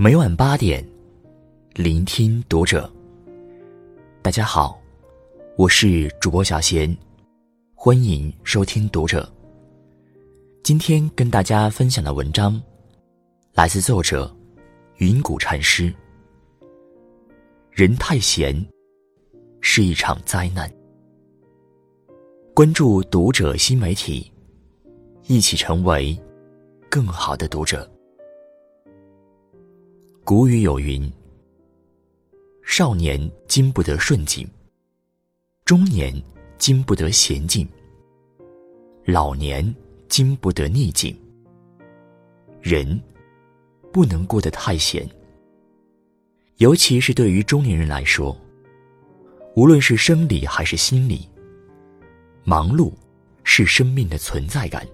每晚八点，聆听读者。大家好，我是主播小贤，欢迎收听读者。今天跟大家分享的文章，来自作者云谷禅师。人太闲，是一场灾难。关注读者新媒体，一起成为更好的读者。古语有云：“少年经不得顺境，中年经不得闲静，老年经不得逆境。人不能过得太闲。尤其是对于中年人来说，无论是生理还是心理，忙碌是生命的存在感。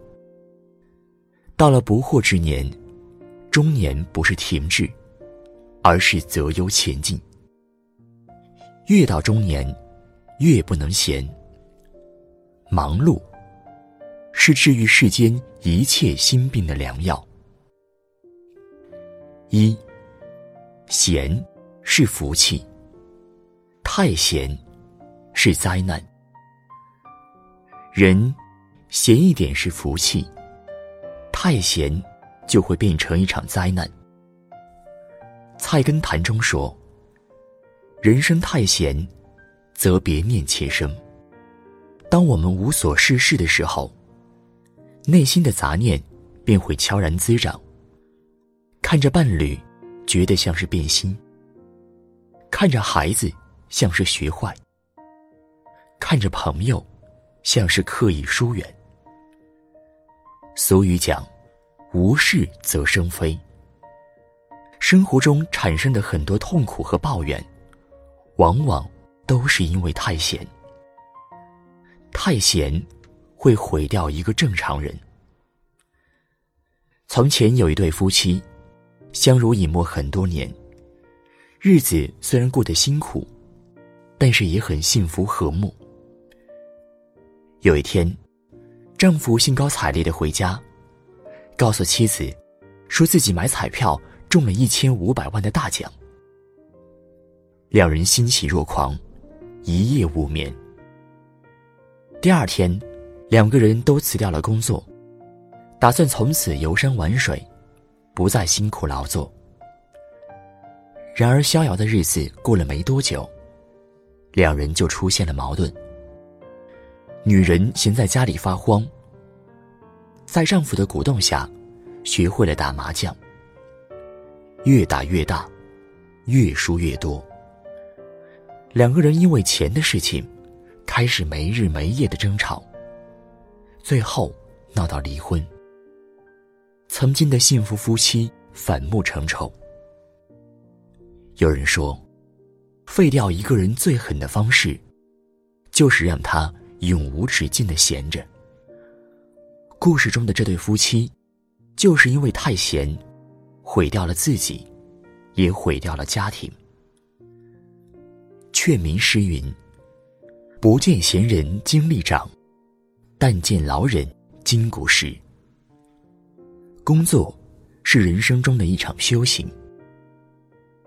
到了不惑之年，中年不是停滞。”而是择优前进。越到中年，越不能闲。忙碌是治愈世间一切心病的良药。一，闲是福气，太闲是灾难。人闲一点是福气，太闲就会变成一场灾难。菜根谭中说：“人生太闲，则别念妾生。当我们无所事事的时候，内心的杂念便会悄然滋长。看着伴侣，觉得像是变心；看着孩子，像是学坏；看着朋友，像是刻意疏远。俗语讲：‘无事则生非。’”生活中产生的很多痛苦和抱怨，往往都是因为太闲。太闲会毁掉一个正常人。从前有一对夫妻，相濡以沫很多年，日子虽然过得辛苦，但是也很幸福和睦。有一天，丈夫兴高采烈的回家，告诉妻子，说自己买彩票。中了一千五百万的大奖，两人欣喜若狂，一夜无眠。第二天，两个人都辞掉了工作，打算从此游山玩水，不再辛苦劳作。然而，逍遥的日子过了没多久，两人就出现了矛盾。女人闲在家里发慌，在丈夫的鼓动下，学会了打麻将。越打越大，越输越多。两个人因为钱的事情，开始没日没夜的争吵，最后闹到离婚。曾经的幸福夫妻反目成仇。有人说，废掉一个人最狠的方式，就是让他永无止境的闲着。故事中的这对夫妻，就是因为太闲。毁掉了自己，也毁掉了家庭。劝民诗云：“不见闲人精力长，但见老人筋骨实。”工作是人生中的一场修行。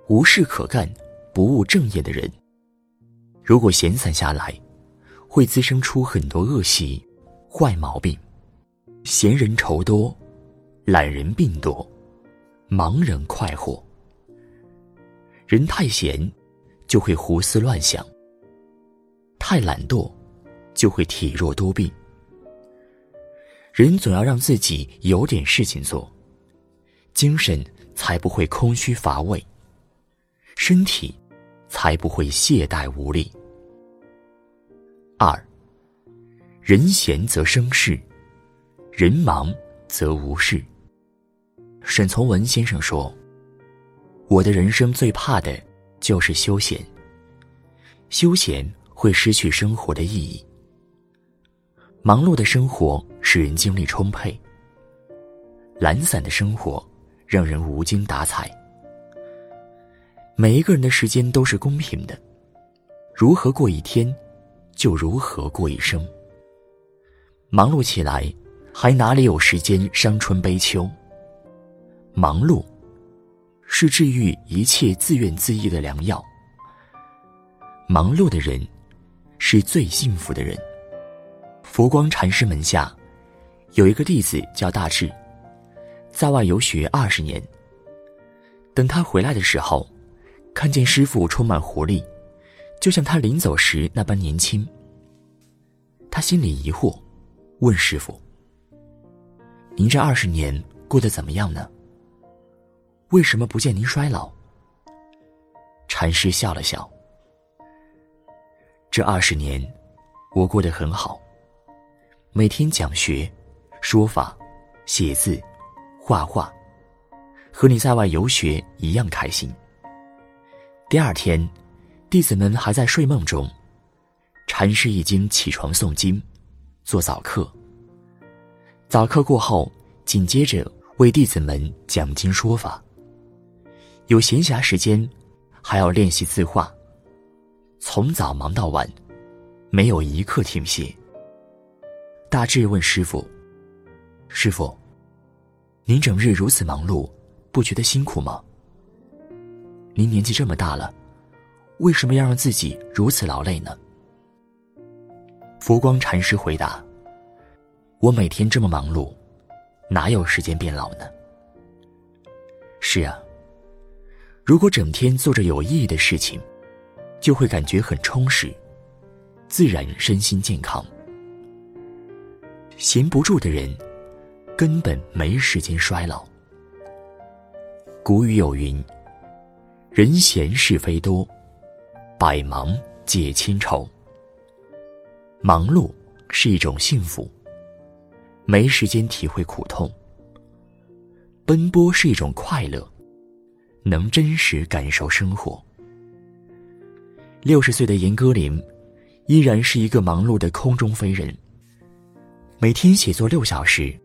无事可干、不务正业的人，如果闲散下来，会滋生出很多恶习、坏毛病。闲人愁多，懒人病多。盲人快活，人太闲，就会胡思乱想；太懒惰，就会体弱多病。人总要让自己有点事情做，精神才不会空虚乏味，身体才不会懈怠无力。二，人闲则生事，人忙则无事。沈从文先生说：“我的人生最怕的就是休闲。休闲会失去生活的意义。忙碌的生活使人精力充沛，懒散的生活让人无精打采。每一个人的时间都是公平的，如何过一天，就如何过一生。忙碌起来，还哪里有时间伤春悲秋？”忙碌，是治愈一切自怨自艾的良药。忙碌的人是最幸福的人。佛光禅师门下有一个弟子叫大智，在外游学二十年。等他回来的时候，看见师傅充满活力，就像他临走时那般年轻。他心里疑惑，问师傅：“您这二十年过得怎么样呢？为什么不见您衰老？”禅师笑了笑。这二十年，我过得很好。每天讲学、说法、写字、画画，和你在外游学一样开心。第二天，弟子们还在睡梦中，禅师已经起床诵经、做早课。早课过后，紧接着为弟子们讲经说法。有闲暇时间，还要练习字画。从早忙到晚，没有一刻停歇。大智问师傅：“师傅，您整日如此忙碌，不觉得辛苦吗？您年纪这么大了，为什么要让自己如此劳累呢？”佛光禅师回答：“我每天这么忙碌，哪有时间变老呢？”是啊，如果整天做着有意义的事情。就会感觉很充实，自然身心健康。闲不住的人，根本没时间衰老。古语有云：“人闲是非多，百忙解千愁。”忙碌是一种幸福，没时间体会苦痛；奔波是一种快乐，能真实感受生活。六十岁的严歌苓，依然是一个忙碌的空中飞人。每天写作六小时，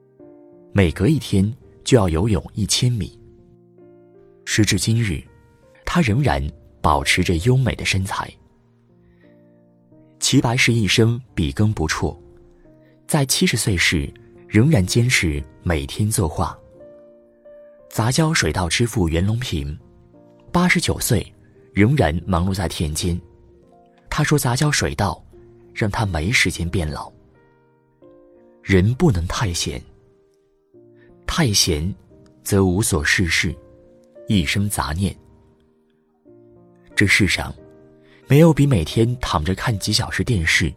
每隔一天就要游泳一千米。时至今日，他仍然保持着优美的身材。齐白石一生笔耕不辍，在七十岁时仍然坚持每天作画。杂交水稻之父袁隆平，八十九岁。仍然忙碌在田间，他说：“杂交水稻，让他没时间变老。人不能太闲，太闲，则无所事事，一生杂念。这世上，没有比每天躺着看几小时电视，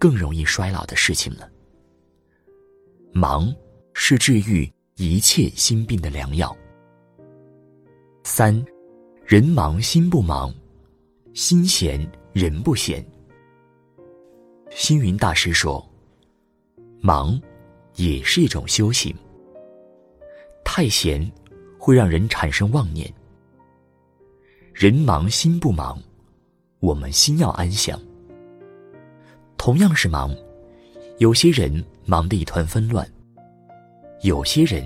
更容易衰老的事情了。忙，是治愈一切心病的良药。三。”人忙心不忙，心闲人不闲。星云大师说：“忙，也是一种修行。太闲，会让人产生妄念。人忙心不忙，我们心要安详。同样是忙，有些人忙得一团纷乱，有些人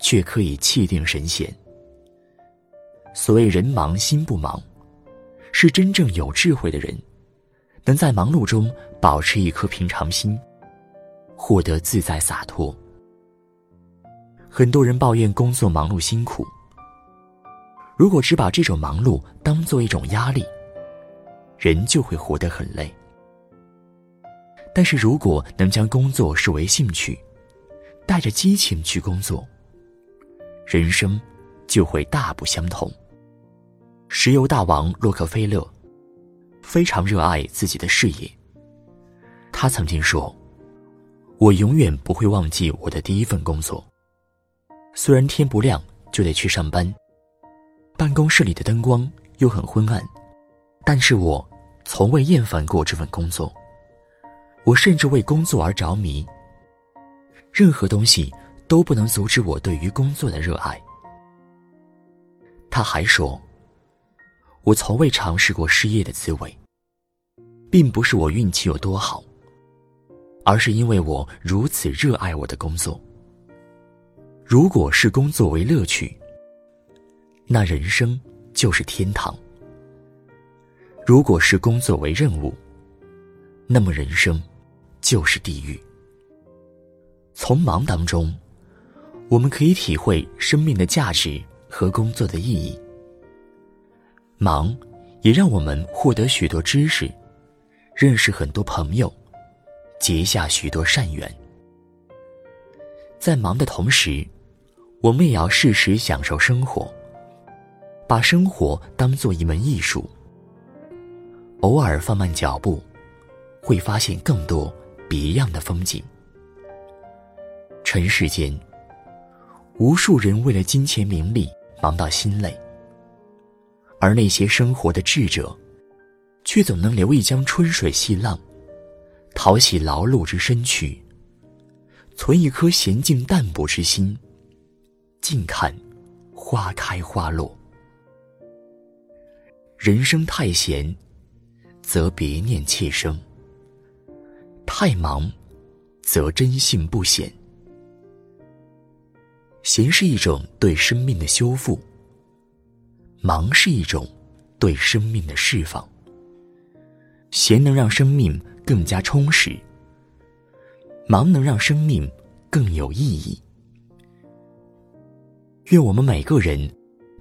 却可以气定神闲。”所谓人忙心不忙，是真正有智慧的人，能在忙碌中保持一颗平常心，获得自在洒脱。很多人抱怨工作忙碌辛苦，如果只把这种忙碌当做一种压力，人就会活得很累。但是如果能将工作视为兴趣，带着激情去工作，人生就会大不相同。石油大王洛克菲勒非常热爱自己的事业。他曾经说：“我永远不会忘记我的第一份工作。虽然天不亮就得去上班，办公室里的灯光又很昏暗，但是我从未厌烦过这份工作。我甚至为工作而着迷。任何东西都不能阻止我对于工作的热爱。”他还说。我从未尝试过失业的滋味，并不是我运气有多好，而是因为我如此热爱我的工作。如果是工作为乐趣，那人生就是天堂；如果是工作为任务，那么人生就是地狱。从忙当中，我们可以体会生命的价值和工作的意义。忙，也让我们获得许多知识，认识很多朋友，结下许多善缘。在忙的同时，我们也要适时享受生活，把生活当做一门艺术。偶尔放慢脚步，会发现更多别样的风景。尘世间，无数人为了金钱名利忙到心累，而那些生活的智者，却总能留一江春水细浪，淘洗劳碌之身躯，存一颗娴静淡泊之心，静看花开花落。人生太闲。则别念妾生。太忙，则真性不显。闲是一种对生命的修复，忙是一种对生命的释放。闲能让生命更加充实，忙能让生命更有意义。愿我们每个人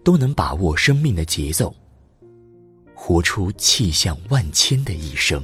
都能把握生命的节奏。活出气象万千的一生。